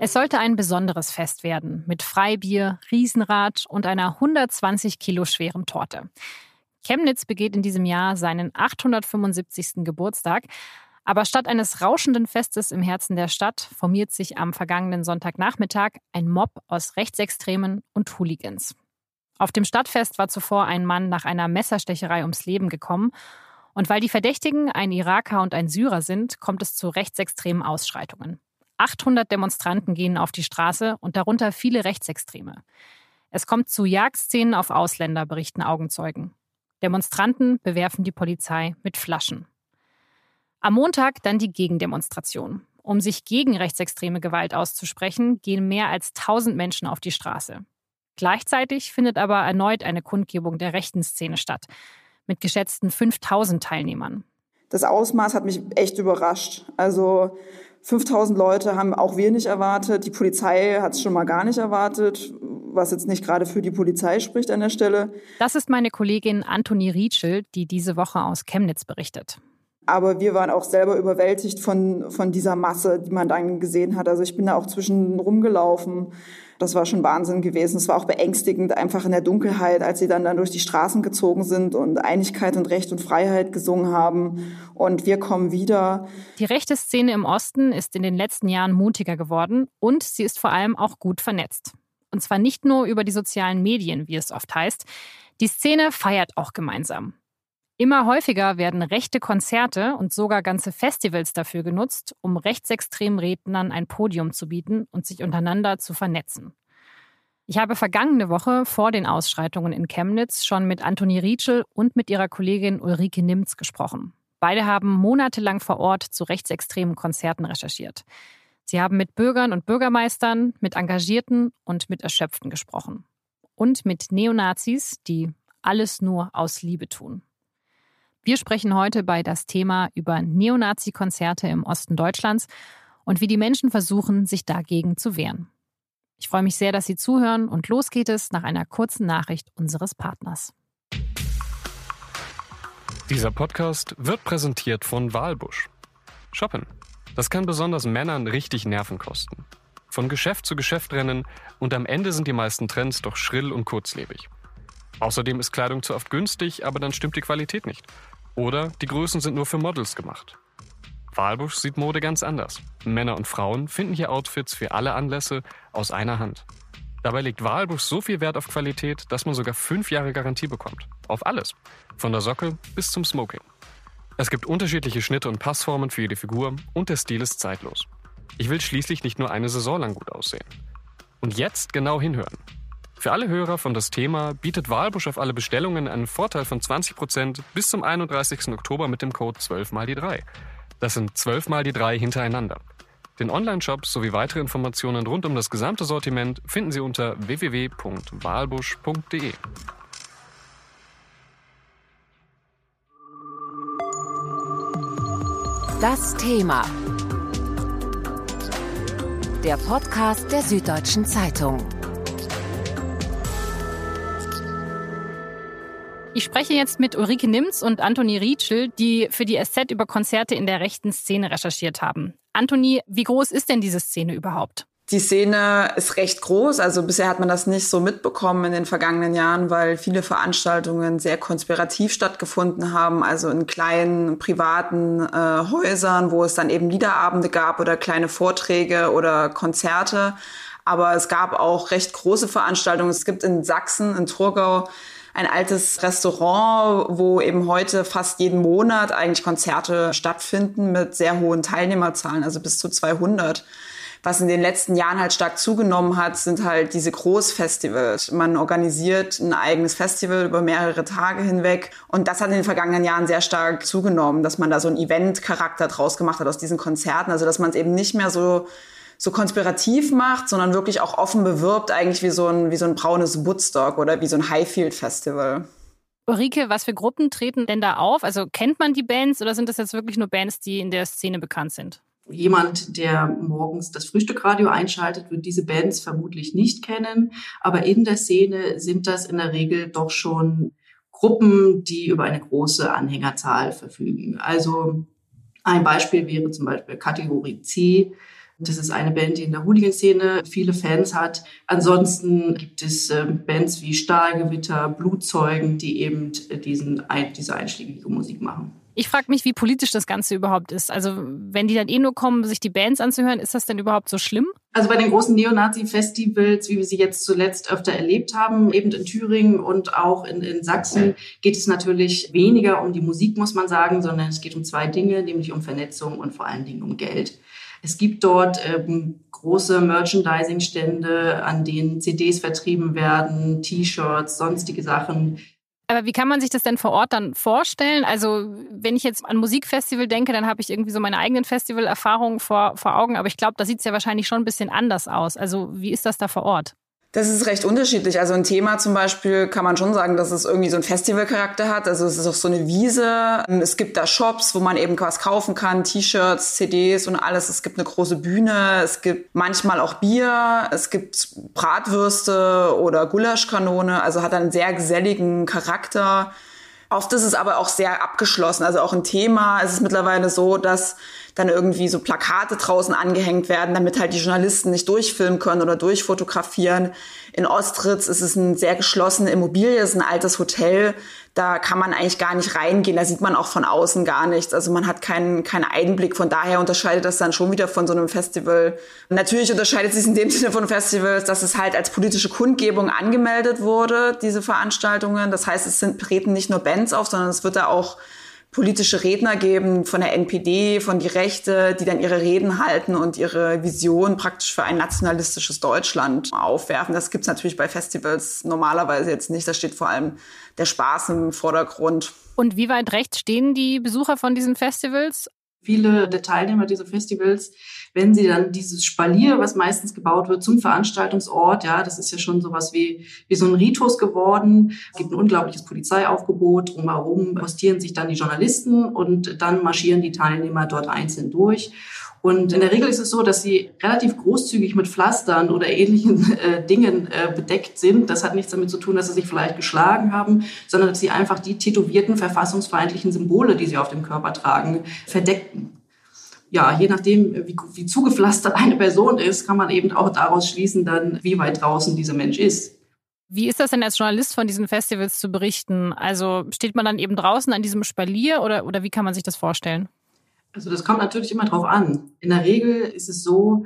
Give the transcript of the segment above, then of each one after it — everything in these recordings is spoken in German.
Es sollte ein besonderes Fest werden mit Freibier, Riesenrad und einer 120 Kilo schweren Torte. Chemnitz begeht in diesem Jahr seinen 875. Geburtstag. Aber statt eines rauschenden Festes im Herzen der Stadt formiert sich am vergangenen Sonntagnachmittag ein Mob aus Rechtsextremen und Hooligans. Auf dem Stadtfest war zuvor ein Mann nach einer Messerstecherei ums Leben gekommen. Und weil die Verdächtigen ein Iraker und ein Syrer sind, kommt es zu rechtsextremen Ausschreitungen. 800 Demonstranten gehen auf die Straße und darunter viele Rechtsextreme. Es kommt zu Jagdszenen auf Ausländer, berichten Augenzeugen. Demonstranten bewerfen die Polizei mit Flaschen. Am Montag dann die Gegendemonstration. Um sich gegen rechtsextreme Gewalt auszusprechen, gehen mehr als 1000 Menschen auf die Straße. Gleichzeitig findet aber erneut eine Kundgebung der rechten Szene statt, mit geschätzten 5000 Teilnehmern. Das Ausmaß hat mich echt überrascht. Also 5000 Leute haben auch wir nicht erwartet. Die Polizei hat es schon mal gar nicht erwartet, was jetzt nicht gerade für die Polizei spricht an der Stelle. Das ist meine Kollegin Antoni Rietschel, die diese Woche aus Chemnitz berichtet. Aber wir waren auch selber überwältigt von, von dieser Masse, die man dann gesehen hat. Also ich bin da auch zwischen rumgelaufen. Das war schon Wahnsinn gewesen. Es war auch beängstigend, einfach in der Dunkelheit, als sie dann, dann durch die Straßen gezogen sind und Einigkeit und Recht und Freiheit gesungen haben. Und wir kommen wieder. Die rechte Szene im Osten ist in den letzten Jahren mutiger geworden und sie ist vor allem auch gut vernetzt. Und zwar nicht nur über die sozialen Medien, wie es oft heißt. Die Szene feiert auch gemeinsam. Immer häufiger werden rechte Konzerte und sogar ganze Festivals dafür genutzt, um rechtsextremen Rednern ein Podium zu bieten und sich untereinander zu vernetzen. Ich habe vergangene Woche vor den Ausschreitungen in Chemnitz schon mit Antoni Rietschel und mit ihrer Kollegin Ulrike Nimz gesprochen. Beide haben monatelang vor Ort zu rechtsextremen Konzerten recherchiert. Sie haben mit Bürgern und Bürgermeistern, mit Engagierten und mit Erschöpften gesprochen. Und mit Neonazis, die alles nur aus Liebe tun. Wir sprechen heute bei das Thema über Neonazi-Konzerte im Osten Deutschlands und wie die Menschen versuchen, sich dagegen zu wehren. Ich freue mich sehr, dass Sie zuhören und los geht es nach einer kurzen Nachricht unseres Partners. Dieser Podcast wird präsentiert von Walbusch. Shoppen. Das kann besonders Männern richtig Nerven kosten. Von Geschäft zu Geschäft rennen und am Ende sind die meisten Trends doch schrill und kurzlebig. Außerdem ist Kleidung zu oft günstig, aber dann stimmt die Qualität nicht. Oder die Größen sind nur für Models gemacht. Walbusch sieht Mode ganz anders. Männer und Frauen finden hier Outfits für alle Anlässe aus einer Hand. Dabei legt Walbusch so viel Wert auf Qualität, dass man sogar fünf Jahre Garantie bekommt. Auf alles. Von der Socke bis zum Smoking. Es gibt unterschiedliche Schnitte und Passformen für jede Figur und der Stil ist zeitlos. Ich will schließlich nicht nur eine Saison lang gut aussehen. Und jetzt genau hinhören. Für alle Hörer von das Thema bietet Walbusch auf alle Bestellungen einen Vorteil von 20% bis zum 31. Oktober mit dem Code 12 mal die 3. Das sind 12 mal die 3 hintereinander. Den Online-Shop sowie weitere Informationen rund um das gesamte Sortiment finden Sie unter www.walbusch.de. Das Thema. Der Podcast der Süddeutschen Zeitung. Ich spreche jetzt mit Ulrike Nimz und Antoni Rietschel, die für die SZ über Konzerte in der rechten Szene recherchiert haben. Antoni, wie groß ist denn diese Szene überhaupt? Die Szene ist recht groß. Also bisher hat man das nicht so mitbekommen in den vergangenen Jahren, weil viele Veranstaltungen sehr konspirativ stattgefunden haben. Also in kleinen privaten äh, Häusern, wo es dann eben Liederabende gab oder kleine Vorträge oder Konzerte. Aber es gab auch recht große Veranstaltungen. Es gibt in Sachsen, in Thurgau, ein altes Restaurant, wo eben heute fast jeden Monat eigentlich Konzerte stattfinden mit sehr hohen Teilnehmerzahlen, also bis zu 200. Was in den letzten Jahren halt stark zugenommen hat, sind halt diese Großfestivals. Man organisiert ein eigenes Festival über mehrere Tage hinweg. Und das hat in den vergangenen Jahren sehr stark zugenommen, dass man da so einen Event-Charakter draus gemacht hat aus diesen Konzerten. Also dass man es eben nicht mehr so so konspirativ macht, sondern wirklich auch offen bewirbt, eigentlich wie so ein, wie so ein braunes Woodstock oder wie so ein Highfield Festival. Ulrike, was für Gruppen treten denn da auf? Also kennt man die Bands oder sind das jetzt wirklich nur Bands, die in der Szene bekannt sind? Jemand, der morgens das Frühstückradio einschaltet, wird diese Bands vermutlich nicht kennen. Aber in der Szene sind das in der Regel doch schon Gruppen, die über eine große Anhängerzahl verfügen. Also ein Beispiel wäre zum Beispiel Kategorie C, Das ist eine Band, die in der Hooligan-Szene viele Fans hat. Ansonsten gibt es äh, Bands wie Stahlgewitter, Blutzeugen, die eben diesen, diese einschlägige Musik machen. Ich frage mich, wie politisch das Ganze überhaupt ist. Also wenn die dann eh nur kommen, sich die Bands anzuhören, ist das denn überhaupt so schlimm? Also bei den großen Neonazi-Festivals, wie wir sie jetzt zuletzt öfter erlebt haben, eben in Thüringen und auch in, in Sachsen, geht es natürlich weniger um die Musik, muss man sagen, sondern es geht um zwei Dinge, nämlich um Vernetzung und vor allen Dingen um Geld. Es gibt dort ähm, große Merchandising-Stände, an denen CDs vertrieben werden, T-Shirts, sonstige Sachen. Aber wie kann man sich das denn vor Ort dann vorstellen? Also, wenn ich jetzt an Musikfestival denke, dann habe ich irgendwie so meine eigenen Festivalerfahrungen vor, vor Augen. Aber ich glaube, da sieht es ja wahrscheinlich schon ein bisschen anders aus. Also, wie ist das da vor Ort? Das ist recht unterschiedlich. Also ein Thema zum Beispiel kann man schon sagen, dass es irgendwie so einen Festivalcharakter hat. Also es ist auch so eine Wiese. Es gibt da Shops, wo man eben was kaufen kann, T-Shirts, CDs und alles. Es gibt eine große Bühne. Es gibt manchmal auch Bier. Es gibt Bratwürste oder Gulaschkanone. Also hat einen sehr geselligen Charakter. Oft ist es aber auch sehr abgeschlossen. Also auch ein Thema. Es ist mittlerweile so, dass dann irgendwie so Plakate draußen angehängt werden, damit halt die Journalisten nicht durchfilmen können oder durchfotografieren. In Ostritz ist es eine sehr geschlossene Immobilie, es ist ein altes Hotel. Da kann man eigentlich gar nicht reingehen. Da sieht man auch von außen gar nichts. Also man hat keinen, keinen Einblick. Von daher unterscheidet das dann schon wieder von so einem Festival. Natürlich unterscheidet es sich in dem Sinne von Festivals, dass es halt als politische Kundgebung angemeldet wurde, diese Veranstaltungen. Das heißt, es sind, treten nicht nur Bands auf, sondern es wird da auch politische Redner geben von der NPD, von die Rechte, die dann ihre Reden halten und ihre Vision praktisch für ein nationalistisches Deutschland aufwerfen. Das gibt's natürlich bei Festivals normalerweise jetzt nicht. Da steht vor allem der Spaß im Vordergrund. Und wie weit rechts stehen die Besucher von diesen Festivals? Viele der Teilnehmer dieser Festivals wenn sie dann dieses Spalier, was meistens gebaut wird, zum Veranstaltungsort, ja, das ist ja schon sowas wie, wie so ein Ritus geworden. Es gibt ein unglaubliches Polizeiaufgebot, drumherum postieren sich dann die Journalisten und dann marschieren die Teilnehmer dort einzeln durch. Und in der Regel ist es so, dass sie relativ großzügig mit Pflastern oder ähnlichen äh, Dingen äh, bedeckt sind. Das hat nichts damit zu tun, dass sie sich vielleicht geschlagen haben, sondern dass sie einfach die tätowierten verfassungsfeindlichen Symbole, die sie auf dem Körper tragen, verdecken ja, je nachdem, wie, wie zugepflastert eine Person ist, kann man eben auch daraus schließen, dann, wie weit draußen dieser Mensch ist. Wie ist das denn als Journalist von diesen Festivals zu berichten? Also steht man dann eben draußen an diesem Spalier oder, oder wie kann man sich das vorstellen? Also das kommt natürlich immer drauf an. In der Regel ist es so,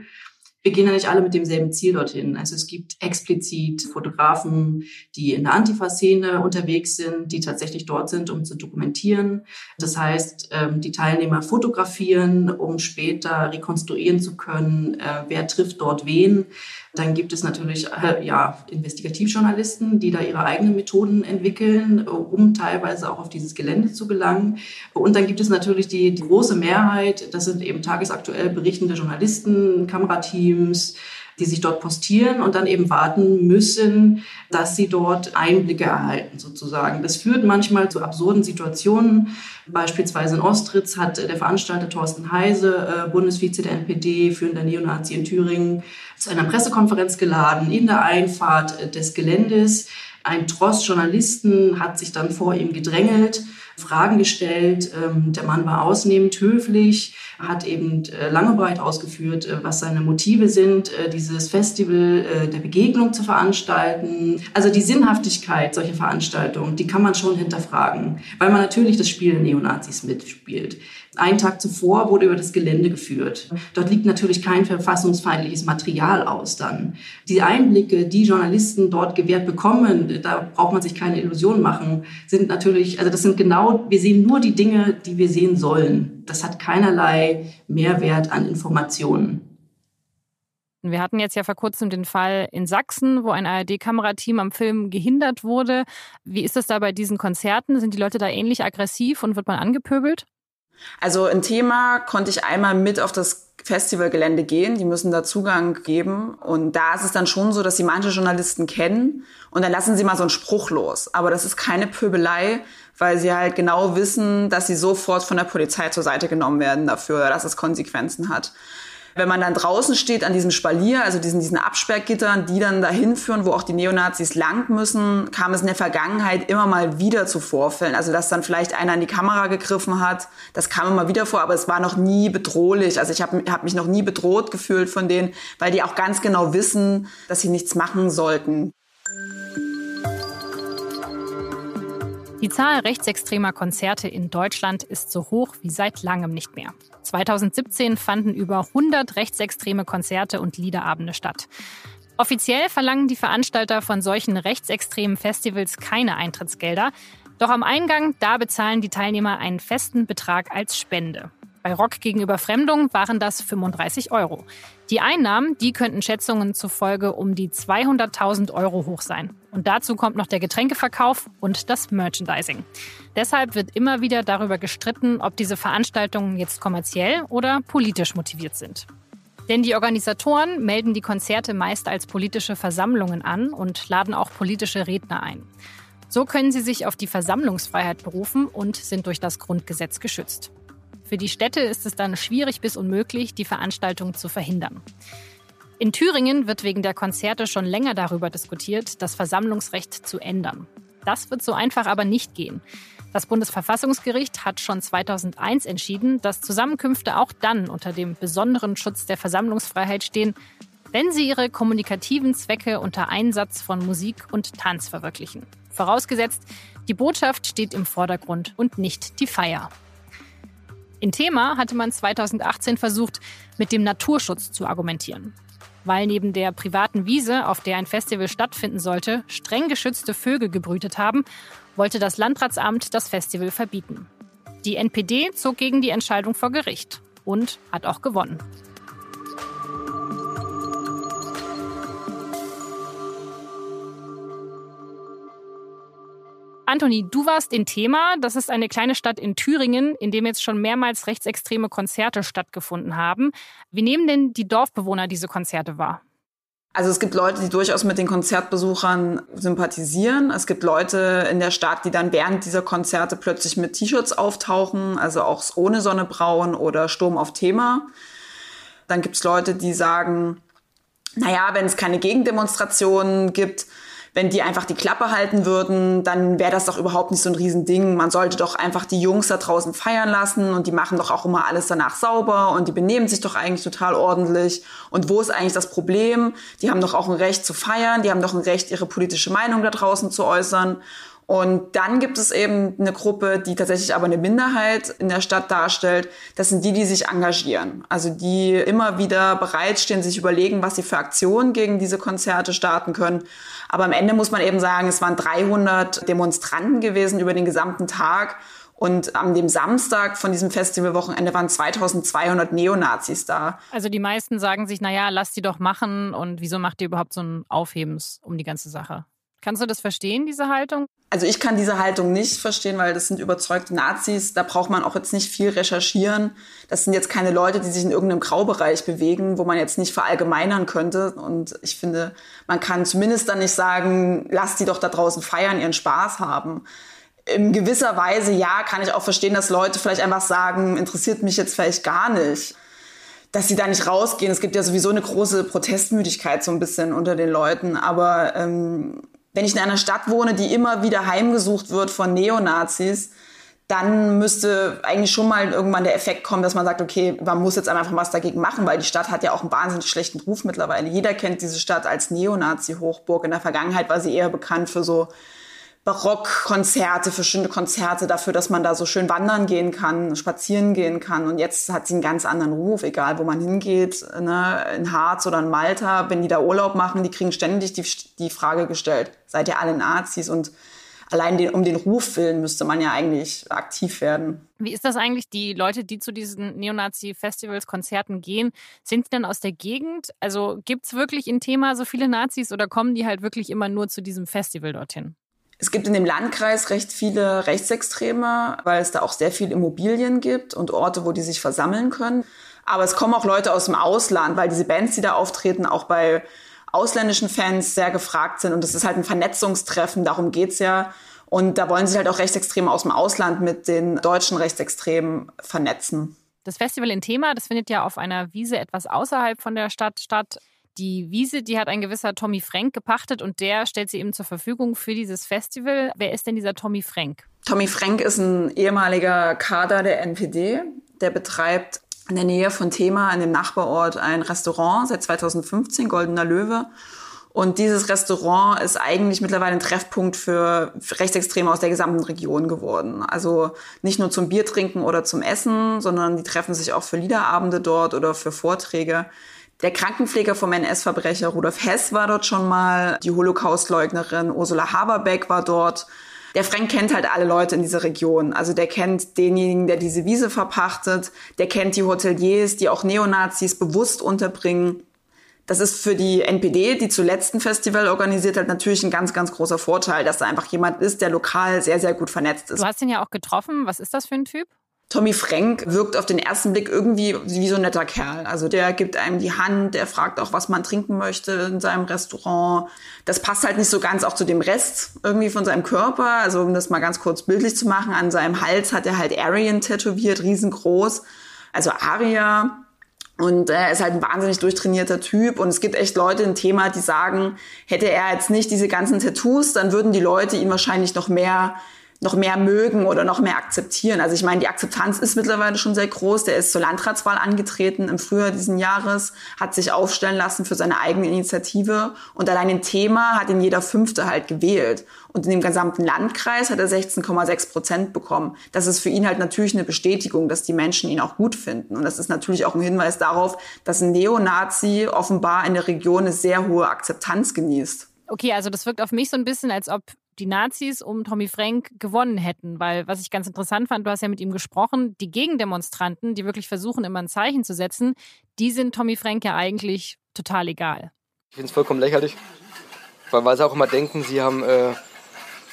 wir gehen ja nicht alle mit demselben Ziel dorthin. Also es gibt explizit Fotografen, die in der Antifa-Szene unterwegs sind, die tatsächlich dort sind, um zu dokumentieren. Das heißt, ähm, die Teilnehmer fotografieren, um später rekonstruieren zu können, äh, wer trifft dort wen. Dann gibt es natürlich äh, ja, Investigativjournalisten, die da ihre eigenen Methoden entwickeln, um teilweise auch auf dieses Gelände zu gelangen. Und dann gibt es natürlich die, die große Mehrheit, das sind eben tagesaktuell berichtende Journalisten, Kamerateams, die sich dort postieren und dann eben warten müssen, dass sie dort Einblicke erhalten sozusagen. Das führt manchmal zu absurden Situationen. Beispielsweise in Ostritz hat der Veranstalter Thorsten Heise, äh, Bundesvize der NPD, führender Neonazi in Thüringen, zu einer Pressekonferenz geladen in der Einfahrt des Geländes. Ein Tross Journalisten hat sich dann vor ihm gedrängelt, Fragen gestellt. Ähm, der Mann war ausnehmend höflich, hat eben äh, lange breit ausgeführt, äh, was seine Motive sind, äh, dieses Festival der Begegnung zu veranstalten. Also die Sinnhaftigkeit solcher Veranstaltungen, die kann man schon hinterfragen, weil man natürlich das Spiel der Neonazis mitspielt. Einen Tag zuvor wurde über das Gelände geführt. Dort liegt natürlich kein verfassungsfeindliches Material aus dann. Die Einblicke, die Journalisten dort gewährt bekommen, da braucht man sich keine Illusionen machen, sind natürlich, also das sind genau, wir sehen nur die Dinge, die wir sehen sollen. Das hat keinerlei Mehrwert an Informationen. Wir hatten jetzt ja vor kurzem den Fall in Sachsen, wo ein ARD-Kamerateam am Film gehindert wurde. Wie ist das da bei diesen Konzerten? Sind die Leute da ähnlich aggressiv und wird man angepöbelt? Also ein Thema konnte ich einmal mit auf das Festivalgelände gehen. Die müssen da Zugang geben. Und da ist es dann schon so, dass sie manche Journalisten kennen und dann lassen sie mal so einen Spruch los. Aber das ist keine Pöbelei, weil sie halt genau wissen, dass sie sofort von der Polizei zur Seite genommen werden dafür, dass es Konsequenzen hat. Wenn man dann draußen steht an diesem Spalier, also diesen, diesen Absperrgittern, die dann dahin führen, wo auch die Neonazis lang müssen, kam es in der Vergangenheit immer mal wieder zu Vorfällen. Also dass dann vielleicht einer in die Kamera gegriffen hat, das kam immer wieder vor, aber es war noch nie bedrohlich. Also ich habe hab mich noch nie bedroht gefühlt von denen, weil die auch ganz genau wissen, dass sie nichts machen sollten. Die Zahl rechtsextremer Konzerte in Deutschland ist so hoch wie seit langem nicht mehr. 2017 fanden über 100 rechtsextreme Konzerte und Liederabende statt. Offiziell verlangen die Veranstalter von solchen rechtsextremen Festivals keine Eintrittsgelder. Doch am Eingang, da bezahlen die Teilnehmer einen festen Betrag als Spende. Bei Rock gegen Überfremdung waren das 35 Euro. Die Einnahmen, die könnten Schätzungen zufolge um die 200.000 Euro hoch sein. Und dazu kommt noch der Getränkeverkauf und das Merchandising. Deshalb wird immer wieder darüber gestritten, ob diese Veranstaltungen jetzt kommerziell oder politisch motiviert sind. Denn die Organisatoren melden die Konzerte meist als politische Versammlungen an und laden auch politische Redner ein. So können sie sich auf die Versammlungsfreiheit berufen und sind durch das Grundgesetz geschützt. Für die Städte ist es dann schwierig bis unmöglich, die Veranstaltung zu verhindern. In Thüringen wird wegen der Konzerte schon länger darüber diskutiert, das Versammlungsrecht zu ändern. Das wird so einfach aber nicht gehen. Das Bundesverfassungsgericht hat schon 2001 entschieden, dass Zusammenkünfte auch dann unter dem besonderen Schutz der Versammlungsfreiheit stehen, wenn sie ihre kommunikativen Zwecke unter Einsatz von Musik und Tanz verwirklichen. Vorausgesetzt, die Botschaft steht im Vordergrund und nicht die Feier. In Thema hatte man 2018 versucht, mit dem Naturschutz zu argumentieren. Weil neben der privaten Wiese, auf der ein Festival stattfinden sollte, streng geschützte Vögel gebrütet haben, wollte das Landratsamt das Festival verbieten. Die NPD zog gegen die Entscheidung vor Gericht und hat auch gewonnen. Antoni, du warst in Thema. Das ist eine kleine Stadt in Thüringen, in dem jetzt schon mehrmals rechtsextreme Konzerte stattgefunden haben. Wie nehmen denn die Dorfbewohner diese Konzerte wahr? Also es gibt Leute, die durchaus mit den Konzertbesuchern sympathisieren. Es gibt Leute in der Stadt, die dann während dieser Konzerte plötzlich mit T-Shirts auftauchen, also auch ohne Sonne brauen oder Sturm auf Thema. Dann gibt es Leute, die sagen, naja, wenn es keine Gegendemonstrationen gibt, wenn die einfach die Klappe halten würden, dann wäre das doch überhaupt nicht so ein Riesending. Man sollte doch einfach die Jungs da draußen feiern lassen und die machen doch auch immer alles danach sauber und die benehmen sich doch eigentlich total ordentlich. Und wo ist eigentlich das Problem? Die haben doch auch ein Recht zu feiern, die haben doch ein Recht, ihre politische Meinung da draußen zu äußern. Und dann gibt es eben eine Gruppe, die tatsächlich aber eine Minderheit in der Stadt darstellt. Das sind die, die sich engagieren. Also die immer wieder bereitstehen, sich überlegen, was sie für Aktionen gegen diese Konzerte starten können. Aber am Ende muss man eben sagen, es waren 300 Demonstranten gewesen über den gesamten Tag. Und am dem Samstag von diesem Festivalwochenende waren 2200 Neonazis da. Also die meisten sagen sich, naja, lasst die doch machen und wieso macht ihr überhaupt so ein Aufhebens um die ganze Sache? Kannst du das verstehen, diese Haltung? Also ich kann diese Haltung nicht verstehen, weil das sind überzeugte Nazis. Da braucht man auch jetzt nicht viel recherchieren. Das sind jetzt keine Leute, die sich in irgendeinem Graubereich bewegen, wo man jetzt nicht verallgemeinern könnte. Und ich finde, man kann zumindest dann nicht sagen, lass die doch da draußen feiern, ihren Spaß haben. In gewisser Weise, ja, kann ich auch verstehen, dass Leute vielleicht einfach sagen, interessiert mich jetzt vielleicht gar nicht dass sie da nicht rausgehen. Es gibt ja sowieso eine große Protestmüdigkeit so ein bisschen unter den Leuten. Aber ähm, wenn ich in einer Stadt wohne, die immer wieder heimgesucht wird von Neonazis, dann müsste eigentlich schon mal irgendwann der Effekt kommen, dass man sagt, okay, man muss jetzt einfach was dagegen machen, weil die Stadt hat ja auch einen wahnsinnig schlechten Ruf mittlerweile. Jeder kennt diese Stadt als Neonazi-Hochburg. In der Vergangenheit war sie eher bekannt für so Barockkonzerte, für schöne Konzerte, dafür, dass man da so schön wandern gehen kann, spazieren gehen kann. Und jetzt hat sie einen ganz anderen Ruf, egal wo man hingeht, ne, in Harz oder in Malta, wenn die da Urlaub machen, die kriegen ständig die, die Frage gestellt, seid ihr alle Nazis? Und allein den, um den Ruf willen müsste man ja eigentlich aktiv werden. Wie ist das eigentlich? Die Leute, die zu diesen Neonazi-Festivals, Konzerten gehen, sind die dann aus der Gegend? Also gibt es wirklich in Thema so viele Nazis oder kommen die halt wirklich immer nur zu diesem Festival dorthin? Es gibt in dem Landkreis recht viele Rechtsextreme, weil es da auch sehr viel Immobilien gibt und Orte, wo die sich versammeln können. Aber es kommen auch Leute aus dem Ausland, weil diese Bands, die da auftreten, auch bei ausländischen Fans sehr gefragt sind. Und es ist halt ein Vernetzungstreffen, darum geht's ja. Und da wollen sich halt auch Rechtsextreme aus dem Ausland mit den deutschen Rechtsextremen vernetzen. Das Festival in Thema, das findet ja auf einer Wiese etwas außerhalb von der Stadt statt. Die Wiese, die hat ein gewisser Tommy Frank gepachtet und der stellt sie eben zur Verfügung für dieses Festival. Wer ist denn dieser Tommy Frank? Tommy Frank ist ein ehemaliger Kader der NPD. Der betreibt in der Nähe von Thema, in dem Nachbarort, ein Restaurant seit 2015, Goldener Löwe. Und dieses Restaurant ist eigentlich mittlerweile ein Treffpunkt für Rechtsextreme aus der gesamten Region geworden. Also nicht nur zum Bier trinken oder zum Essen, sondern die treffen sich auch für Liederabende dort oder für Vorträge. Der Krankenpfleger vom NS-Verbrecher Rudolf Hess war dort schon mal, die Holocaustleugnerin Ursula Haberbeck war dort. Der Frank kennt halt alle Leute in dieser Region. Also der kennt denjenigen, der diese Wiese verpachtet, der kennt die Hoteliers, die auch Neonazis bewusst unterbringen. Das ist für die NPD, die zuletzt ein Festival organisiert hat, natürlich ein ganz, ganz großer Vorteil, dass da einfach jemand ist, der lokal sehr, sehr gut vernetzt ist. Du hast ihn ja auch getroffen. Was ist das für ein Typ? Tommy Frank wirkt auf den ersten Blick irgendwie wie so ein netter Kerl. Also der gibt einem die Hand, der fragt auch, was man trinken möchte in seinem Restaurant. Das passt halt nicht so ganz auch zu dem Rest irgendwie von seinem Körper. Also um das mal ganz kurz bildlich zu machen, an seinem Hals hat er halt Aryan tätowiert, riesengroß. Also Aria. Und er ist halt ein wahnsinnig durchtrainierter Typ. Und es gibt echt Leute im Thema, die sagen, hätte er jetzt nicht diese ganzen Tattoos, dann würden die Leute ihn wahrscheinlich noch mehr noch mehr mögen oder noch mehr akzeptieren. Also ich meine, die Akzeptanz ist mittlerweile schon sehr groß. Der ist zur Landratswahl angetreten im Frühjahr diesen Jahres, hat sich aufstellen lassen für seine eigene Initiative und allein ein Thema hat ihn jeder Fünfte halt gewählt. Und in dem gesamten Landkreis hat er 16,6 Prozent bekommen. Das ist für ihn halt natürlich eine Bestätigung, dass die Menschen ihn auch gut finden. Und das ist natürlich auch ein Hinweis darauf, dass ein Neonazi offenbar in der Region eine sehr hohe Akzeptanz genießt. Okay, also das wirkt auf mich so ein bisschen, als ob die Nazis um Tommy Frank gewonnen hätten. Weil, was ich ganz interessant fand, du hast ja mit ihm gesprochen, die Gegendemonstranten, die wirklich versuchen, immer ein Zeichen zu setzen, die sind Tommy Frank ja eigentlich total egal. Ich finde es vollkommen lächerlich, weil, weil sie auch immer denken, sie haben äh,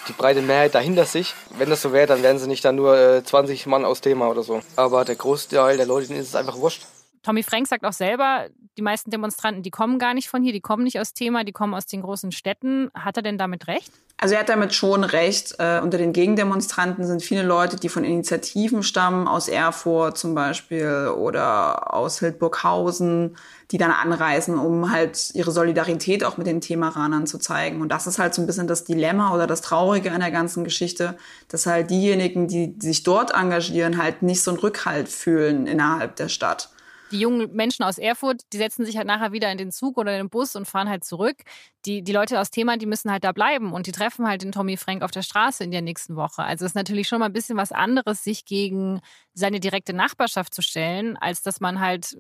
die breite Mehrheit dahinter sich. Wenn das so wäre, dann wären sie nicht da nur äh, 20 Mann aus Thema oder so. Aber der Großteil der Leute, denen ist es einfach wurscht. Tommy Frank sagt auch selber, die meisten Demonstranten, die kommen gar nicht von hier, die kommen nicht aus Thema, die kommen aus den großen Städten. Hat er denn damit recht? Also er hat damit schon recht. Äh, unter den Gegendemonstranten sind viele Leute, die von Initiativen stammen, aus Erfurt zum Beispiel oder aus Hildburghausen, die dann anreisen, um halt ihre Solidarität auch mit den Themeranern zu zeigen. Und das ist halt so ein bisschen das Dilemma oder das Traurige an der ganzen Geschichte, dass halt diejenigen, die sich dort engagieren, halt nicht so einen Rückhalt fühlen innerhalb der Stadt die jungen Menschen aus Erfurt, die setzen sich halt nachher wieder in den Zug oder in den Bus und fahren halt zurück. Die, die Leute aus Thema, die müssen halt da bleiben und die treffen halt den Tommy Frank auf der Straße in der nächsten Woche. Also es ist natürlich schon mal ein bisschen was anderes, sich gegen seine direkte Nachbarschaft zu stellen, als dass man halt,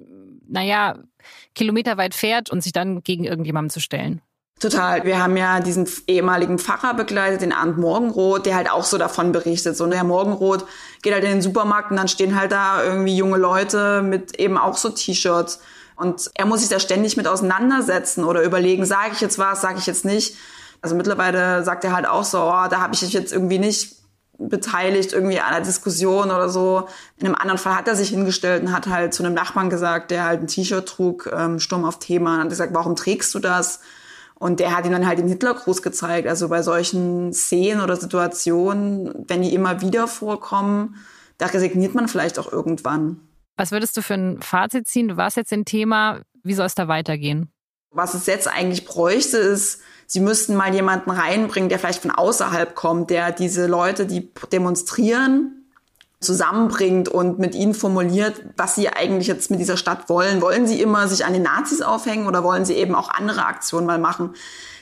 naja, kilometerweit fährt und sich dann gegen irgendjemanden zu stellen. Total. Wir haben ja diesen ehemaligen Pfarrer begleitet, den Arndt Morgenroth, der halt auch so davon berichtet. So, der Morgenroth geht halt in den Supermarkt und dann stehen halt da irgendwie junge Leute mit eben auch so T-Shirts. Und er muss sich da ständig mit auseinandersetzen oder überlegen, sage ich jetzt was, sage ich jetzt nicht. Also mittlerweile sagt er halt auch so, oh, da habe ich mich jetzt irgendwie nicht beteiligt irgendwie an einer Diskussion oder so. In einem anderen Fall hat er sich hingestellt und hat halt zu einem Nachbarn gesagt, der halt ein T-Shirt trug, ähm, Sturm auf Thema, und hat gesagt, warum trägst du das? Und der hat ihm dann halt den Hitlergruß gezeigt. Also bei solchen Szenen oder Situationen, wenn die immer wieder vorkommen, da resigniert man vielleicht auch irgendwann. Was würdest du für ein Fazit ziehen? Du warst jetzt im Thema. Wie soll es da weitergehen? Was es jetzt eigentlich bräuchte, ist, sie müssten mal jemanden reinbringen, der vielleicht von außerhalb kommt, der diese Leute, die demonstrieren, zusammenbringt und mit ihnen formuliert, was sie eigentlich jetzt mit dieser Stadt wollen. Wollen sie immer sich an den Nazis aufhängen oder wollen sie eben auch andere Aktionen mal machen?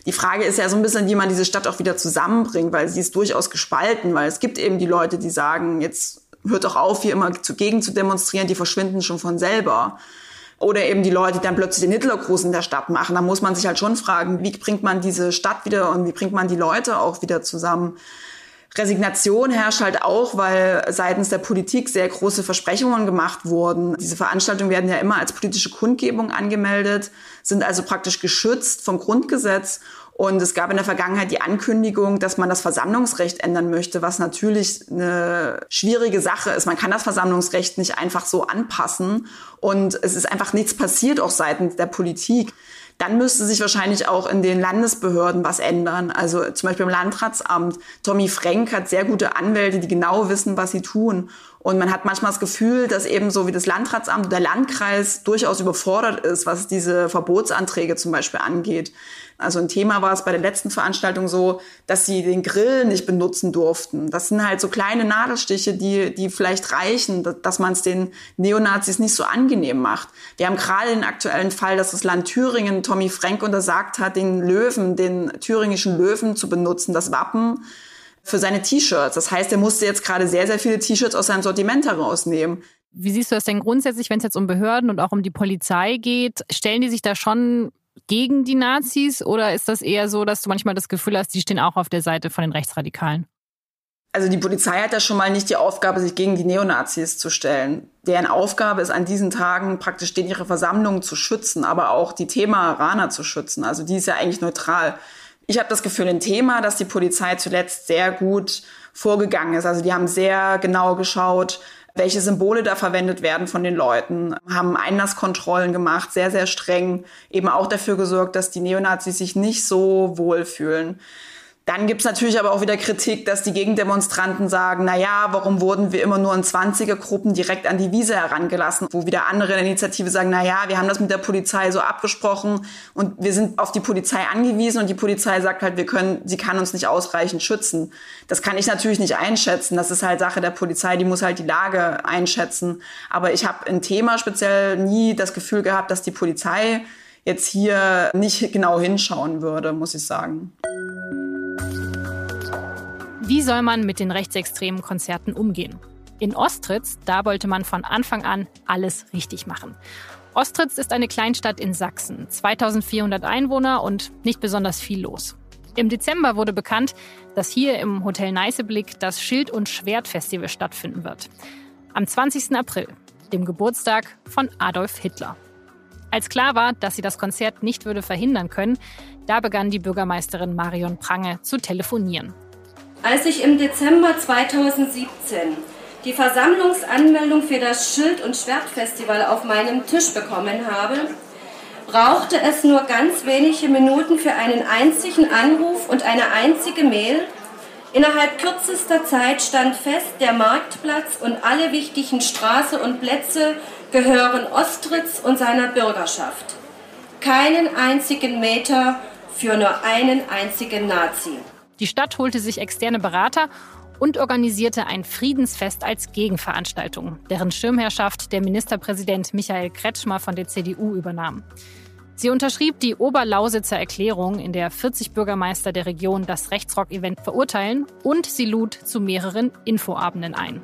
Die Frage ist ja so ein bisschen, wie man diese Stadt auch wieder zusammenbringt, weil sie ist durchaus gespalten, weil es gibt eben die Leute, die sagen, jetzt hört doch auf, hier immer zugegen zu demonstrieren, die verschwinden schon von selber. Oder eben die Leute, die dann plötzlich den Hitlergruß in der Stadt machen. Da muss man sich halt schon fragen, wie bringt man diese Stadt wieder und wie bringt man die Leute auch wieder zusammen? Resignation herrscht halt auch, weil seitens der Politik sehr große Versprechungen gemacht wurden. Diese Veranstaltungen werden ja immer als politische Kundgebung angemeldet, sind also praktisch geschützt vom Grundgesetz. Und es gab in der Vergangenheit die Ankündigung, dass man das Versammlungsrecht ändern möchte, was natürlich eine schwierige Sache ist. Man kann das Versammlungsrecht nicht einfach so anpassen. Und es ist einfach nichts passiert, auch seitens der Politik dann müsste sich wahrscheinlich auch in den Landesbehörden was ändern. Also zum Beispiel im Landratsamt. Tommy Frank hat sehr gute Anwälte, die genau wissen, was sie tun. Und man hat manchmal das Gefühl, dass eben so wie das Landratsamt oder der Landkreis durchaus überfordert ist, was diese Verbotsanträge zum Beispiel angeht. Also ein Thema war es bei der letzten Veranstaltung so, dass sie den Grill nicht benutzen durften. Das sind halt so kleine Nadelstiche, die, die vielleicht reichen, dass man es den Neonazis nicht so angenehm macht. Wir haben gerade den aktuellen Fall, dass das Land Thüringen Tommy Frank untersagt hat, den Löwen, den thüringischen Löwen zu benutzen, das Wappen für seine T-Shirts. Das heißt, er musste jetzt gerade sehr, sehr viele T-Shirts aus seinem Sortiment herausnehmen. Wie siehst du das denn grundsätzlich, wenn es jetzt um Behörden und auch um die Polizei geht? Stellen die sich da schon gegen die Nazis oder ist das eher so, dass du manchmal das Gefühl hast, die stehen auch auf der Seite von den Rechtsradikalen? Also die Polizei hat ja schon mal nicht die Aufgabe, sich gegen die Neonazis zu stellen. Deren Aufgabe ist an diesen Tagen praktisch den ihre Versammlungen zu schützen, aber auch die Thema Rana zu schützen. Also die ist ja eigentlich neutral. Ich habe das Gefühl, ein Thema, dass die Polizei zuletzt sehr gut vorgegangen ist. Also die haben sehr genau geschaut, welche Symbole da verwendet werden von den Leuten, haben Einlasskontrollen gemacht, sehr, sehr streng, eben auch dafür gesorgt, dass die Neonazis sich nicht so wohlfühlen. Dann gibt's natürlich aber auch wieder Kritik, dass die Gegendemonstranten sagen, na ja, warum wurden wir immer nur in 20er Gruppen direkt an die Wiese herangelassen, wo wieder andere in der Initiative sagen, na ja, wir haben das mit der Polizei so abgesprochen und wir sind auf die Polizei angewiesen und die Polizei sagt halt, wir können, sie kann uns nicht ausreichend schützen. Das kann ich natürlich nicht einschätzen. Das ist halt Sache der Polizei, die muss halt die Lage einschätzen. Aber ich habe ein Thema speziell nie das Gefühl gehabt, dass die Polizei jetzt hier nicht genau hinschauen würde, muss ich sagen. Wie soll man mit den rechtsextremen Konzerten umgehen? In Ostritz, da wollte man von Anfang an alles richtig machen. Ostritz ist eine Kleinstadt in Sachsen, 2400 Einwohner und nicht besonders viel los. Im Dezember wurde bekannt, dass hier im Hotel Neißeblick das Schild- und Schwertfestival stattfinden wird. Am 20. April, dem Geburtstag von Adolf Hitler. Als klar war, dass sie das Konzert nicht würde verhindern können, da begann die Bürgermeisterin Marion Prange zu telefonieren. Als ich im Dezember 2017 die Versammlungsanmeldung für das Schild- und Schwertfestival auf meinem Tisch bekommen habe, brauchte es nur ganz wenige Minuten für einen einzigen Anruf und eine einzige Mail. Innerhalb kürzester Zeit stand fest, der Marktplatz und alle wichtigen Straßen und Plätze gehören Ostritz und seiner Bürgerschaft. Keinen einzigen Meter für nur einen einzigen Nazi. Die Stadt holte sich externe Berater und organisierte ein Friedensfest als Gegenveranstaltung, deren Schirmherrschaft der Ministerpräsident Michael Kretschmer von der CDU übernahm. Sie unterschrieb die Oberlausitzer Erklärung, in der 40 Bürgermeister der Region das Rechtsrock-Event verurteilen und sie lud zu mehreren Infoabenden ein.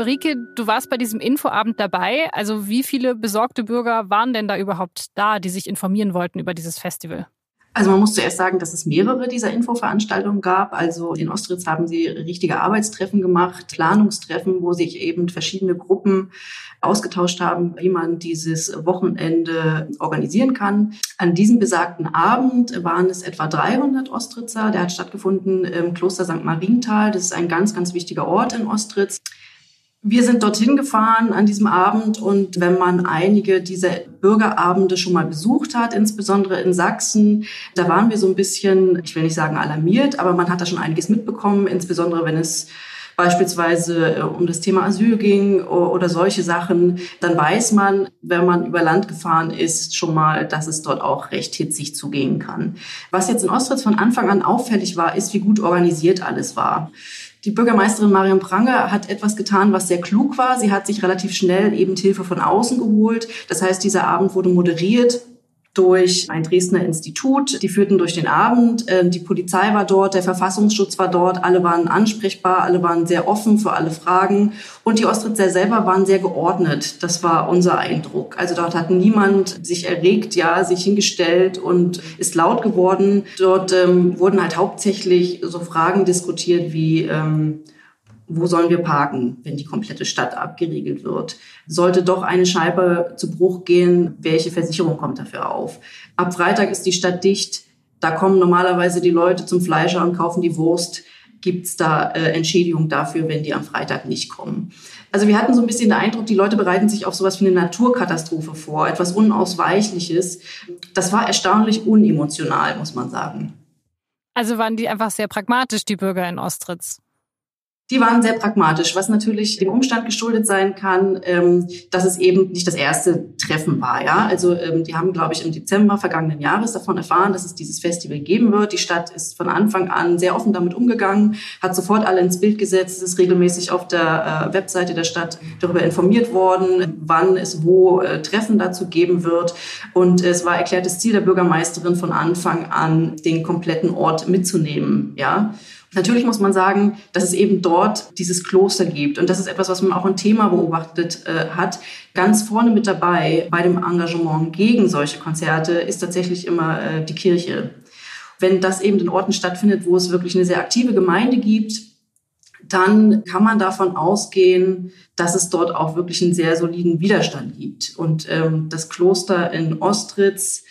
Ulrike, du warst bei diesem Infoabend dabei. Also wie viele besorgte Bürger waren denn da überhaupt da, die sich informieren wollten über dieses Festival? Also man muss zuerst sagen, dass es mehrere dieser Infoveranstaltungen gab. Also in Ostritz haben sie richtige Arbeitstreffen gemacht, Planungstreffen, wo sich eben verschiedene Gruppen ausgetauscht haben, wie man dieses Wochenende organisieren kann. An diesem besagten Abend waren es etwa 300 Ostritzer. Der hat stattgefunden im Kloster St. Marienthal. Das ist ein ganz, ganz wichtiger Ort in Ostritz. Wir sind dorthin gefahren an diesem Abend und wenn man einige dieser Bürgerabende schon mal besucht hat, insbesondere in Sachsen, da waren wir so ein bisschen, ich will nicht sagen alarmiert, aber man hat da schon einiges mitbekommen, insbesondere wenn es beispielsweise äh, um das Thema Asyl ging oder solche Sachen, dann weiß man, wenn man über Land gefahren ist, schon mal, dass es dort auch recht hitzig zugehen kann. Was jetzt in Ostritz von Anfang an auffällig war, ist, wie gut organisiert alles war. Die Bürgermeisterin Marion Prange hat etwas getan, was sehr klug war. Sie hat sich relativ schnell eben Hilfe von außen geholt. Das heißt, dieser Abend wurde moderiert durch ein Dresdner Institut. Die führten durch den Abend. Ähm, die Polizei war dort, der Verfassungsschutz war dort. Alle waren ansprechbar, alle waren sehr offen für alle Fragen. Und die Ostritzer selber waren sehr geordnet. Das war unser Eindruck. Also dort hat niemand sich erregt, ja, sich hingestellt und ist laut geworden. Dort ähm, wurden halt hauptsächlich so Fragen diskutiert wie, ähm, wo sollen wir parken, wenn die komplette Stadt abgeriegelt wird? Sollte doch eine Scheibe zu Bruch gehen, welche Versicherung kommt dafür auf? Ab Freitag ist die Stadt dicht. Da kommen normalerweise die Leute zum Fleischer und kaufen die Wurst. Gibt es da äh, Entschädigung dafür, wenn die am Freitag nicht kommen? Also wir hatten so ein bisschen den Eindruck, die Leute bereiten sich auf sowas wie eine Naturkatastrophe vor, etwas Unausweichliches. Das war erstaunlich unemotional, muss man sagen. Also waren die einfach sehr pragmatisch, die Bürger in Ostritz. Die waren sehr pragmatisch, was natürlich dem Umstand geschuldet sein kann, ähm, dass es eben nicht das erste Treffen war. Ja, also ähm, die haben, glaube ich, im Dezember vergangenen Jahres davon erfahren, dass es dieses Festival geben wird. Die Stadt ist von Anfang an sehr offen damit umgegangen, hat sofort alle ins Bild gesetzt, ist regelmäßig auf der äh, Webseite der Stadt darüber informiert worden, wann es wo äh, Treffen dazu geben wird. Und es war erklärtes Ziel der Bürgermeisterin von Anfang an, den kompletten Ort mitzunehmen. Ja. Natürlich muss man sagen, dass es eben dort dieses Kloster gibt. Und das ist etwas, was man auch ein Thema beobachtet äh, hat. Ganz vorne mit dabei bei dem Engagement gegen solche Konzerte ist tatsächlich immer äh, die Kirche. Wenn das eben in Orten stattfindet, wo es wirklich eine sehr aktive Gemeinde gibt, dann kann man davon ausgehen, dass es dort auch wirklich einen sehr soliden Widerstand gibt. Und ähm, das Kloster in Ostritz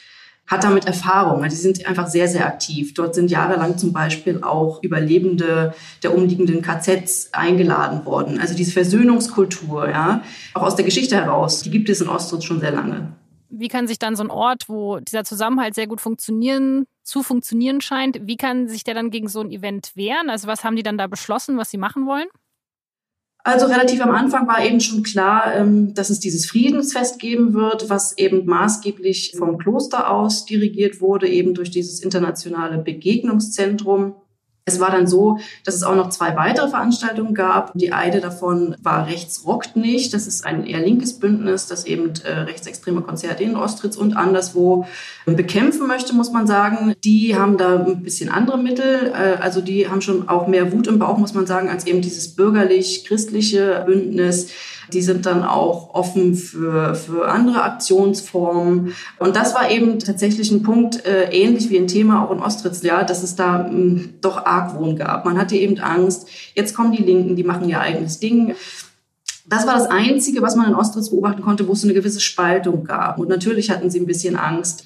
hat damit Erfahrung. Sie sind einfach sehr, sehr aktiv. Dort sind jahrelang zum Beispiel auch Überlebende der umliegenden KZs eingeladen worden. Also diese Versöhnungskultur, ja, auch aus der Geschichte heraus, die gibt es in Ostritz schon sehr lange. Wie kann sich dann so ein Ort, wo dieser Zusammenhalt sehr gut funktionieren, zu funktionieren scheint, wie kann sich der dann gegen so ein Event wehren? Also was haben die dann da beschlossen, was sie machen wollen? Also relativ am Anfang war eben schon klar, ähm, dass es dieses Friedensfest geben wird, was eben maßgeblich vom Kloster aus dirigiert wurde, eben durch dieses internationale Begegnungszentrum. Es war dann so, dass es auch noch zwei weitere Veranstaltungen gab. Die eine davon war Rechts rockt nicht. Das ist ein eher linkes Bündnis, das eben äh, rechtsextreme Konzerte in Ostritz und anderswo bekämpfen möchte, muss man sagen. Die haben da ein bisschen andere Mittel. Äh, also die haben schon auch mehr Wut im Bauch, muss man sagen, als eben dieses bürgerlich-christliche Bündnis die sind dann auch offen für, für andere Aktionsformen. Und das war eben tatsächlich ein Punkt, äh, ähnlich wie ein Thema auch in Ostritz, ja, dass es da mh, hm, doch Argwohn gab. Man hatte eben Angst, jetzt kommen die Linken, die machen ihr eigenes Ding. Das war das Einzige, was man in Ostritz beobachten konnte, wo es eine gewisse Spaltung gab. Und natürlich hatten sie ein bisschen Angst,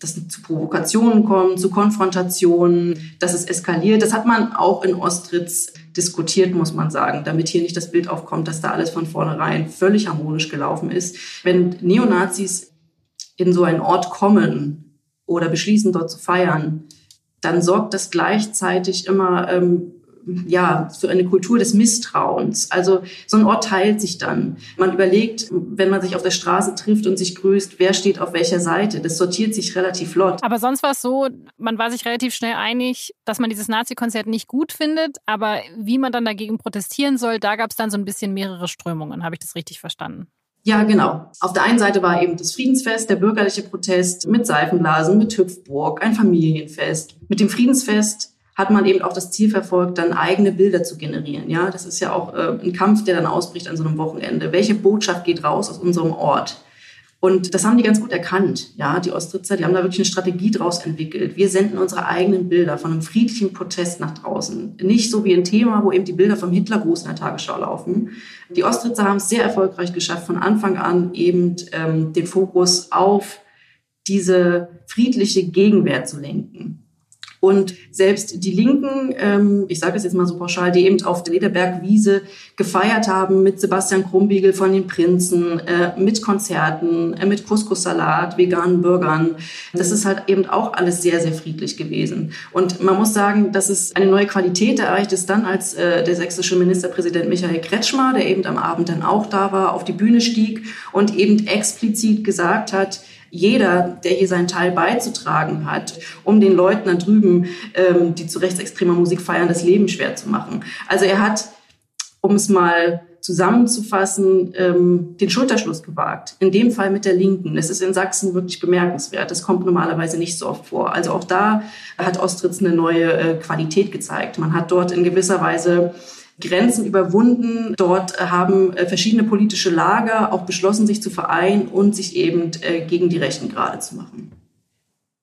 dass es zu Provokationen kommt, zu Konfrontationen, dass es eskaliert. Das hat man auch in Ostritz diskutiert, muss man sagen, damit hier nicht das Bild aufkommt, dass da alles von vornherein völlig harmonisch gelaufen ist. Wenn Neonazis in so einen Ort kommen oder beschließen, dort zu feiern, dann sorgt das gleichzeitig immer ähm, ja, für eine Kultur des Misstrauens. Also so ein Ort teilt sich dann. Man überlegt, wenn man sich auf der Straße trifft und sich grüßt, wer steht auf welcher Seite. Das sortiert sich relativ flott. Aber sonst war es so, man war sich relativ schnell einig, dass man dieses Nazi-Konzert nicht gut findet, aber wie man dann dagegen protestieren soll, da gab es dann so ein bisschen mehrere Strömungen. Habe ich das richtig verstanden? Ja, genau. Auf der einen Seite war eben das Friedensfest, der bürgerliche Protest mit Seifenblasen, mit Hüpfburg, ein Familienfest. Mit dem Friedensfest hat man eben auch das Ziel verfolgt, dann eigene Bilder zu generieren. Ja, das ist ja auch äh, ein Kampf, der dann ausbricht an so einem Wochenende. Welche Botschaft geht raus aus unserem Ort? Und das haben die ganz gut erkannt. Ja, die Ostritzer, die haben da wirklich eine Strategie draus entwickelt. Wir senden unsere eigenen Bilder von einem friedlichen Protest nach draußen. Nicht so wie ein Thema, wo eben die Bilder vom Hitlergruß in der Tagesschau laufen. Die Ostritzer haben es sehr erfolgreich geschafft, von Anfang an eben ähm, den Fokus auf diese friedliche Gegenwehr zu lenken. Und selbst die Linken, ähm, ich sage es jetzt mal so pauschal, die eben auf der Lederbergwiese gefeiert haben mit Sebastian Krumbiegel von den Prinzen, äh, mit Konzerten, äh, mit Couscous-Salat, veganen Bürgern. Das ist halt eben auch alles sehr, sehr friedlich gewesen. Und man muss sagen, dass es eine neue Qualität erreicht ist dann, als äh, der sächsische Ministerpräsident Michael Kretschmer, der eben am Abend dann auch da war, auf die Bühne stieg und eben explizit gesagt hat, jeder, der hier seinen Teil beizutragen hat, um den Leuten da drüben, ähm, die zu rechtsextremer Musik feiern, das Leben schwer zu machen. Also er hat, um es mal zusammenzufassen, ähm, den Schulterschluss gewagt. In dem Fall mit der Linken. Das ist in Sachsen wirklich bemerkenswert. Das kommt normalerweise nicht so oft vor. Also auch da hat Ostritz eine neue äh, Qualität gezeigt. Man hat dort in gewisser Weise Grenzen überwunden. Dort haben äh, verschiedene politische Lager auch beschlossen, sich zu vereinen und sich eben äh, gegen die Rechten gerade zu machen.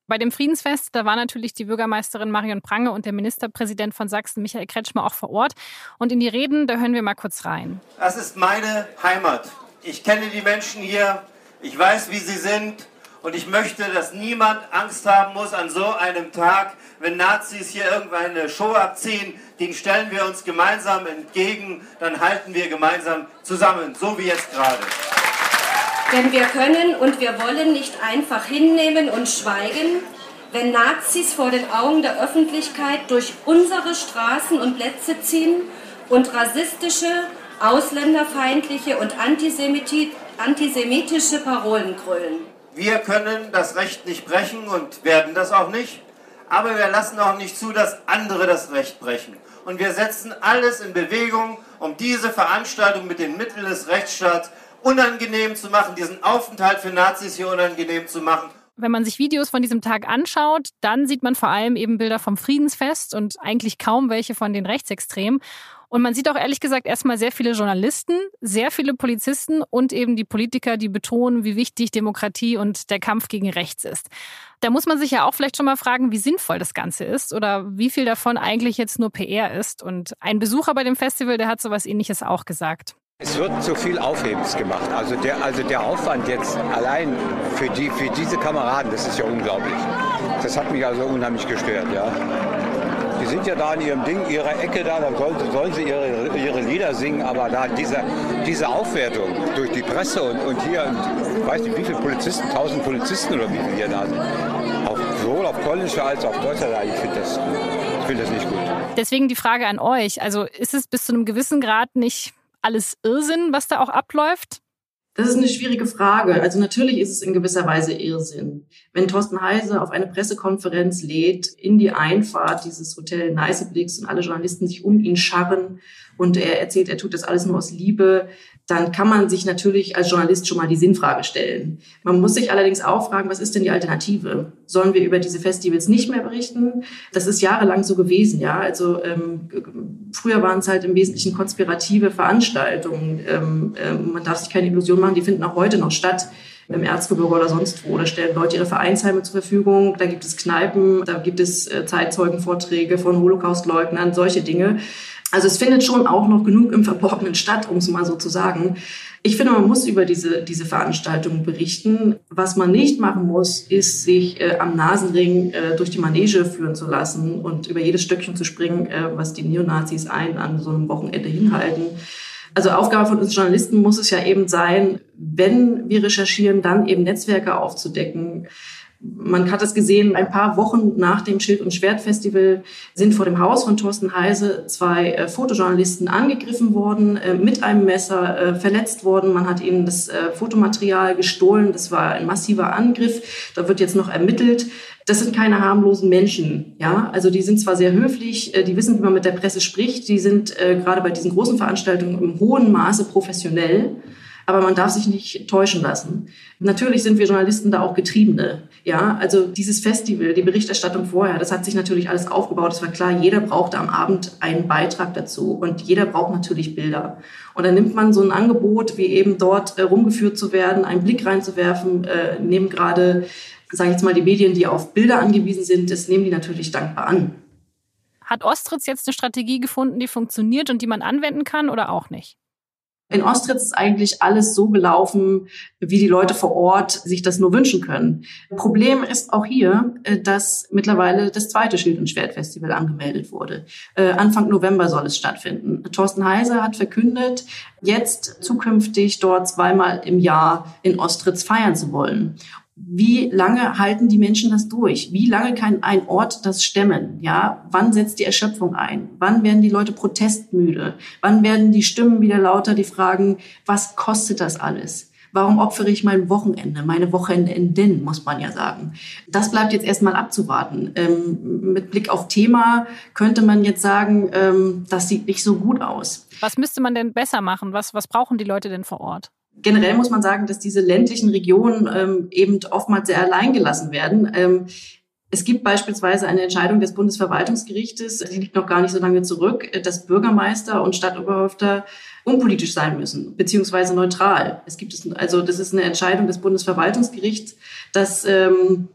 Bei dem Friedensfest, da war natürlich die Bürgermeisterin Marion Prange und der Ministerpräsident von Sachsen Michael Kretschmer auch vor Ort. Und in die Reden, da hören wir mal kurz rein. Das ist meine Heimat. Ich kenne die Menschen hier. Ich weiß, wie sie sind. Und ich möchte, dass niemand Angst haben muss an so einem Tag, wenn Nazis hier irgendeine Show abziehen. Den stellen wir uns gemeinsam entgegen, dann halten wir gemeinsam zusammen, so wie jetzt gerade. Denn wir können und wir wollen nicht einfach hinnehmen und schweigen, wenn Nazis vor den Augen der Öffentlichkeit durch unsere Straßen und Plätze ziehen und rassistische, ausländerfeindliche und antisemitische Parolen grüllen. Wir können das Recht nicht brechen und werden das auch nicht, aber wir lassen auch nicht zu, dass andere das Recht brechen. Und wir setzen alles in Bewegung, um diese Veranstaltung mit den Mitteln des Rechtsstaats unangenehm zu machen, diesen Aufenthalt für Nazis hier unangenehm zu machen. Wenn man sich Videos von diesem Tag anschaut, dann sieht man vor allem eben Bilder vom Friedensfest und eigentlich kaum welche von den Rechtsextremen. Und man sieht auch ehrlich gesagt erstmal sehr viele Journalisten, sehr viele Polizisten und eben die Politiker, die betonen, wie wichtig Demokratie und der Kampf gegen rechts ist. Da muss man sich ja auch vielleicht schon mal fragen, wie sinnvoll das Ganze ist oder wie viel davon eigentlich jetzt nur PR ist. Und ein Besucher bei dem Festival, der hat sowas ähnliches auch gesagt. Es wird zu viel Aufhebens gemacht. Also der, also der Aufwand jetzt allein für, die, für diese Kameraden, das ist ja unglaublich. Das hat mich also unheimlich gestört, ja. Die sind ja da in ihrem Ding, ihrer Ecke da, da sollen, sollen sie ihre, ihre Lieder singen, aber da diese, diese Aufwertung durch die Presse und, und hier, und, ich weiß nicht, wie viele Polizisten, tausend Polizisten oder wie viele hier da sind, auf, sowohl auf polnischer als auch deutscher Seite, ich finde das, find das nicht gut. Deswegen die Frage an euch, also ist es bis zu einem gewissen Grad nicht alles Irrsinn, was da auch abläuft? Das ist eine schwierige Frage. Also natürlich ist es in gewisser Weise Irrsinn. Wenn Thorsten Heise auf eine Pressekonferenz lädt, in die Einfahrt dieses Hotel Neißeblix und alle Journalisten sich um ihn scharren und er erzählt, er tut das alles nur aus Liebe, dann kann man sich natürlich als Journalist schon mal die Sinnfrage stellen. Man muss sich allerdings auch fragen, was ist denn die Alternative? Sollen wir über diese Festivals nicht mehr berichten? Das ist jahrelang so gewesen, ja. Also ähm, früher waren es halt im Wesentlichen konspirative Veranstaltungen. Ähm, ähm, man darf sich keine Illusion machen, die finden auch heute noch statt im Erzgebirge oder sonst wo. Da stellen Leute ihre Vereinsheime zur Verfügung, da gibt es Kneipen, da gibt es äh, Zeitzeugenvorträge von Holocaustleugnern, solche Dinge. Also es findet schon auch noch genug im Verborgenen statt, um es mal so zu sagen. Ich finde, man muss über diese, diese Veranstaltungen berichten. Was man nicht machen muss, ist, sich äh, am Nasenring äh, durch die Manege führen zu lassen und über jedes Stückchen zu springen, äh, was die Neonazis ein an so einem Wochenende hinhalten. Also Aufgabe von uns Journalisten muss es ja eben sein, wenn wir recherchieren, dann eben Netzwerke aufzudecken, man hat es gesehen, ein paar Wochen nach dem Schild- und Schwertfestival sind vor dem Haus von Thorsten Heise zwei äh, Fotojournalisten angegriffen worden, äh, mit einem Messer äh, verletzt worden. Man hat ihnen das Fotomaterial gestohlen. Das war ein massiver Angriff. Da wird jetzt noch ermittelt. Das sind keine harmlosen Menschen, ja. Also die sind zwar sehr höflich, die wissen, wie man mit der Presse spricht. Die sind gerade bei diesen großen Veranstaltungen im hohen Maße professionell. Aber man darf sich nicht täuschen lassen. Natürlich sind wir Journalisten da auch Getriebene. Ja, also dieses Festival, die Berichterstattung vorher, das hat sich natürlich alles aufgebaut. Es war klar, jeder brauchte am Abend einen Beitrag dazu und jeder braucht natürlich Bilder. Und dann nimmt man so ein Angebot, wie eben dort äh, rumgeführt zu werden, einen Blick reinzuwerfen, äh, nehmen gerade, sage ich jetzt mal, die Medien, die auf Bilder angewiesen sind, das nehmen die natürlich dankbar an. Hat Ostritz jetzt eine Strategie gefunden, die funktioniert und die man anwenden kann oder auch nicht? In Ostritz ist eigentlich alles so gelaufen, wie die Leute vor Ort sich das nur wünschen können. Problem ist auch hier, äh, dass mittlerweile das zweite Schild- und Schwertfestival angemeldet wurde. Äh, Anfang November soll es stattfinden. Thorsten Heiser hat verkündet, jetzt zukünftig dort zweimal im Jahr in Ostritz feiern zu wollen wie lange halten die Menschen das durch? Wie lange kann ein Ort das stemmen? Ja, wann setzt die Erschöpfung ein? Wann werden die Leute protestmüde? Wann werden die Stimmen wieder lauter, die fragen, was kostet das alles? Warum opfere ich mein Wochenende, meine Wochenenden, muss man ja sagen. Das bleibt jetzt erstmal abzuwarten. Ähm, mit Blick auf Thema könnte man jetzt sagen, ähm, das sieht nicht so gut aus. Was müsste man denn besser machen? Was, was brauchen die Leute denn vor Ort? Generell muss man sagen, dass diese ländlichen Regionen ähm, eben oftmals sehr allein gelassen werden. Ähm, es gibt beispielsweise eine Entscheidung des Bundesverwaltungsgerichtes, die liegt noch gar nicht so lange zurück, dass Bürgermeister und Stadtoberhäupter unpolitisch sein müssen, beziehungsweise neutral. Es gibt es, also das ist eine Entscheidung des Bundesverwaltungsgerichts, dass ähm,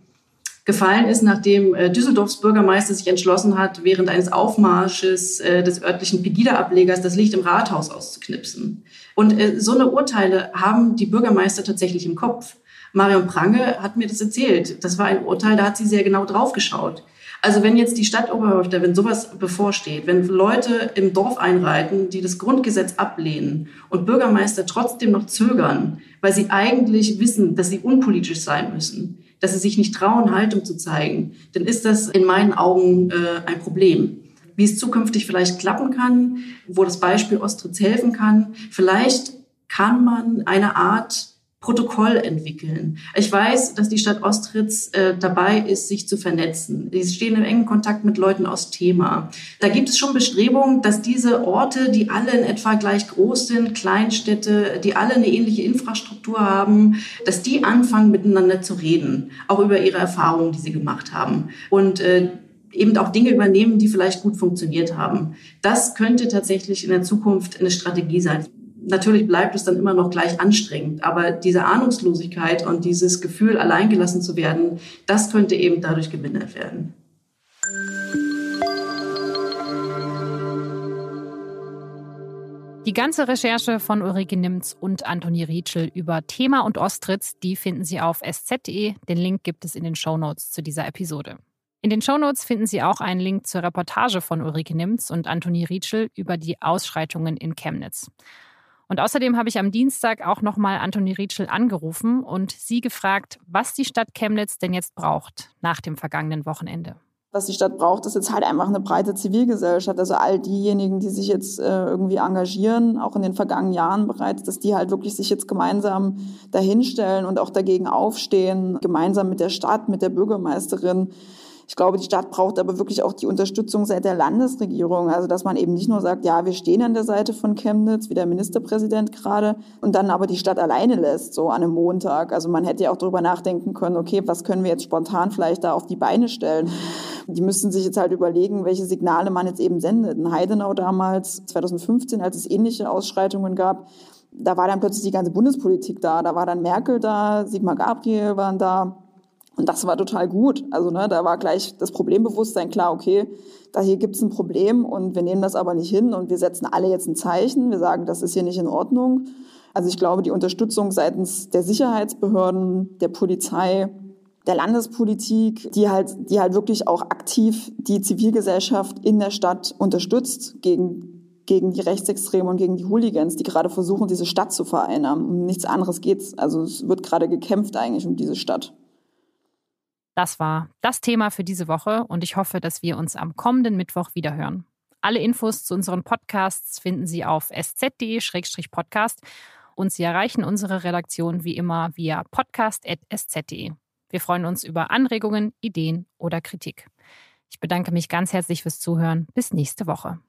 gefallen ist, nachdem äh, Düsseldorfs Bürgermeister sich entschlossen hat, während eines Aufmarsches äh, des örtlichen Pegida-Ablegers das Licht im Rathaus auszuknipsen. Und äh, so eine Urteile haben die Bürgermeister tatsächlich im Kopf. Marion Prange hat mir das erzählt. Das war ein Urteil, da hat sie sehr genau drauf geschaut. Also wenn jetzt die Stadtoberhäupter, wenn sowas bevorsteht, wenn Leute im Dorf einreiten, die das Grundgesetz ablehnen und Bürgermeister trotzdem noch zögern, weil sie eigentlich wissen, dass sie unpolitisch sein müssen, dass sie sich nicht trauen, Haltung zu zeigen, dann ist das in meinen Augen äh, ein Problem. Wie es zukünftig vielleicht klappen kann, wo das Beispiel Ostritz helfen kann, vielleicht kann man eine Art Protokoll entwickeln. Ich weiß, dass die Stadt Ostritz äh, dabei ist, sich zu vernetzen. Sie stehen im engen Kontakt mit Leuten aus Thema. Da gibt es schon Bestrebungen, dass diese Orte, die alle in etwa gleich groß sind, Kleinstädte, die alle eine ähnliche Infrastruktur haben, dass die anfangen, miteinander zu reden, auch über ihre Erfahrungen, die sie gemacht haben. Und äh, eben auch Dinge übernehmen, die vielleicht gut funktioniert haben. Das könnte tatsächlich in der Zukunft eine Strategie sein natürlich bleibt es dann immer noch gleich anstrengend, aber diese Ahnungslosigkeit und dieses Gefühl, alleingelassen zu werden, das könnte eben dadurch gemindert werden. Die ganze Recherche von Ulrike Nimz und Antoni Rietschel über Thema und Ostritz, die finden Sie auf sz.de. Den Link gibt es in den Shownotes zu dieser Episode. In den Shownotes finden Sie auch einen Link zur Reportage von Ulrike Nimz und Antoni Rietschel über die Ausschreitungen in Chemnitz. Und außerdem habe ich am Dienstag auch nochmal Antoni Rietschel angerufen und sie gefragt, was die Stadt Chemnitz denn jetzt braucht nach dem vergangenen Wochenende. Was die Stadt braucht, ist jetzt halt einfach eine breite Zivilgesellschaft. Also all diejenigen, die sich jetzt äh, irgendwie engagieren, auch in den vergangenen Jahren bereits, dass die halt wirklich sich jetzt gemeinsam dahinstellen und auch dagegen aufstehen, gemeinsam mit der Stadt, mit der Bürgermeisterin ich glaube, die Stadt braucht aber wirklich auch die Unterstützung seit der Landesregierung. Also, dass man eben nicht nur sagt, ja, wir stehen an der Seite von Chemnitz, wie der Ministerpräsident gerade, und dann aber die Stadt alleine lässt, so an einem Montag. Also, man hätte ja auch darüber nachdenken können, okay, was können wir jetzt spontan vielleicht da auf die Beine stellen? Die müssten sich jetzt halt überlegen, welche Signale man jetzt eben sendet. In Heidenau damals, 2015, als es ähnliche Ausschreitungen gab, da war dann plötzlich die ganze Bundespolitik da. Da war dann Merkel da, Sigmar Gabriel waren da. Und das war total gut. Also ne, da war gleich das Problembewusstsein klar, okay, da hier gibt es ein Problem und wir nehmen das aber nicht hin und wir setzen alle jetzt ein Zeichen. Wir sagen, das ist hier nicht in Ordnung. Also ich glaube, die Unterstützung seitens der Sicherheitsbehörden, der Polizei, der Landespolitik, die halt, die halt wirklich auch aktiv die Zivilgesellschaft in der Stadt unterstützt gegen, gegen die Rechtsextremen und gegen die Hooligans, die gerade versuchen, diese Stadt zu vereinnahmen. Um nichts anderes geht's. Also es wird gerade gekämpft eigentlich um diese Stadt. Das war das Thema für diese Woche und ich hoffe, dass wir uns am kommenden Mittwoch wiederhören. Alle Infos zu unseren Podcasts finden Sie auf sz.de-podcast und Sie erreichen unsere Redaktion wie immer via podcast.sz.de. Wir freuen uns über Anregungen, Ideen oder Kritik. Ich bedanke mich ganz herzlich fürs Zuhören. Bis nächste Woche.